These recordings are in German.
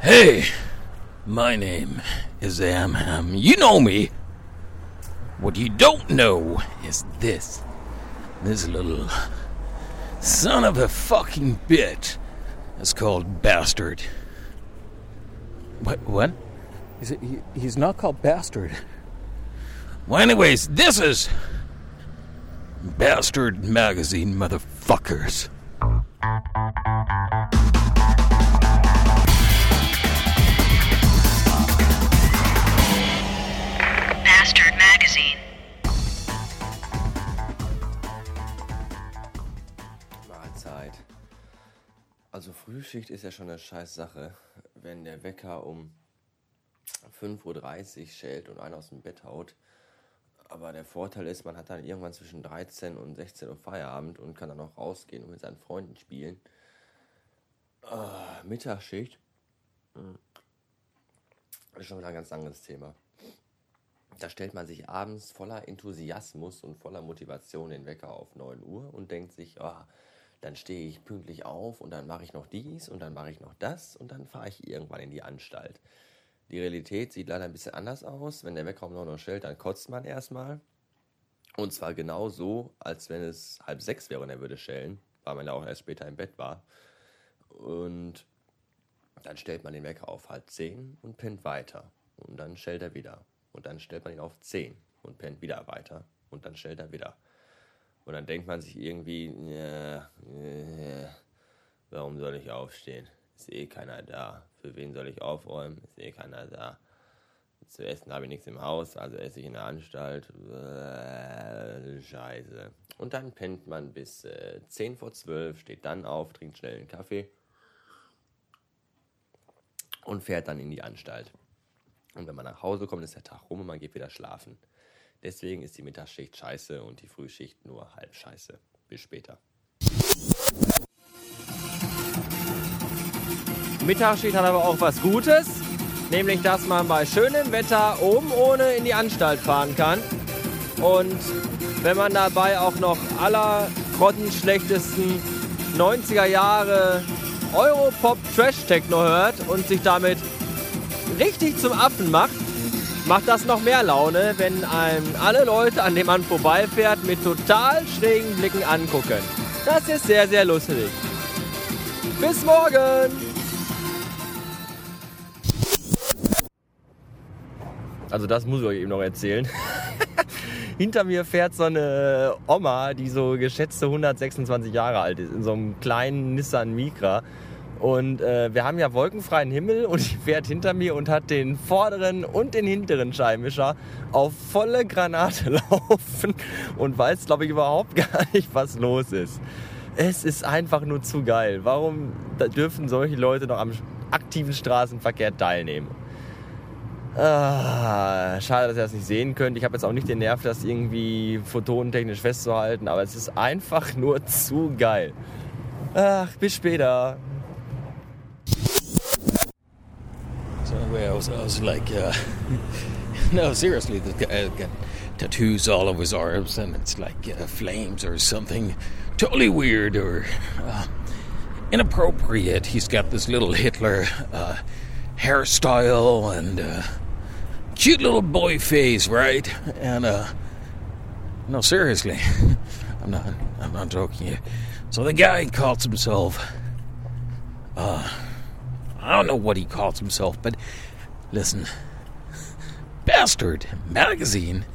Hey, my name is Amham. You know me. What you don't know is this. This little son of a fucking bitch is called Bastard. What? What? He's, he, he's not called Bastard. Well, anyways, this is Bastard Magazine, motherfuckers. Also Frühschicht ist ja schon eine scheiß Sache, wenn der Wecker um 5.30 Uhr schält und einer aus dem Bett haut. Aber der Vorteil ist, man hat dann irgendwann zwischen 13 und 16 Uhr Feierabend und kann dann auch rausgehen und mit seinen Freunden spielen. Ah, Mittagsschicht. Ist schon wieder ein ganz anderes Thema. Da stellt man sich abends voller Enthusiasmus und voller Motivation den Wecker auf 9 Uhr und denkt sich, oh, dann stehe ich pünktlich auf und dann mache ich noch dies und dann mache ich noch das und dann fahre ich irgendwann in die Anstalt. Die Realität sieht leider ein bisschen anders aus. Wenn der Wecker um 9 Uhr stellt, dann kotzt man erstmal. Und zwar genau so, als wenn es halb sechs wäre und er würde schellen, weil man ja auch erst später im Bett war. Und dann stellt man den Wecker auf halb zehn und pennt weiter. Und dann stellt er wieder. Und dann stellt man ihn auf zehn und pennt wieder weiter. Und dann stellt er wieder. Und dann denkt man sich irgendwie, ja, ja, warum soll ich aufstehen? Ist eh keiner da. Für wen soll ich aufräumen? Ist eh keiner da. Zu essen habe ich nichts im Haus, also esse ich in der Anstalt. Scheiße. Und dann pennt man bis äh, 10 vor 12, steht dann auf, trinkt schnell einen Kaffee und fährt dann in die Anstalt. Und wenn man nach Hause kommt, ist der Tag rum und man geht wieder schlafen. Deswegen ist die Mittagsschicht scheiße und die Frühschicht nur halb scheiße. Bis später. Mittagsschicht hat aber auch was Gutes, nämlich dass man bei schönem Wetter oben ohne in die Anstalt fahren kann. Und wenn man dabei auch noch aller grottenschlechtesten 90er Jahre Europop Trash Techno hört und sich damit richtig zum Affen macht, macht das noch mehr Laune, wenn einem alle Leute, an denen man vorbeifährt, mit total schrägen Blicken angucken. Das ist sehr, sehr lustig. Bis morgen! Also das muss ich euch eben noch erzählen. Hinter mir fährt so eine Oma, die so geschätzte 126 Jahre alt ist, in so einem kleinen Nissan Micra. Und äh, wir haben ja wolkenfreien Himmel und die fährt hinter mir und hat den vorderen und den hinteren Scheibenwischer auf volle Granate laufen und weiß, glaube ich, überhaupt gar nicht, was los ist. Es ist einfach nur zu geil. Warum dürfen solche Leute noch am aktiven Straßenverkehr teilnehmen? Ah, schade, dass ihr das nicht sehen könnt. Ich habe jetzt auch nicht den Nerv, das irgendwie photonentechnisch festzuhalten, aber es ist einfach nur zu geil. Ach, bis später. So anyway, I was, I was like, uh, no, seriously, this guy got tattoos all over his arms, and it's like uh, flames or something totally weird or uh, inappropriate. He's got this little Hitler uh, hairstyle and uh, cute little boy face, right? And uh, no, seriously, I'm not, I'm not joking. So the guy calls himself. Uh, I don't know what he calls himself, but listen. Bastard Magazine?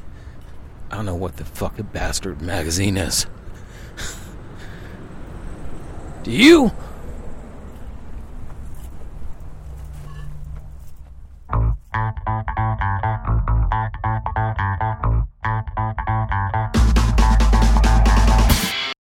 I don't know what the fuck a Bastard Magazine is. Do you?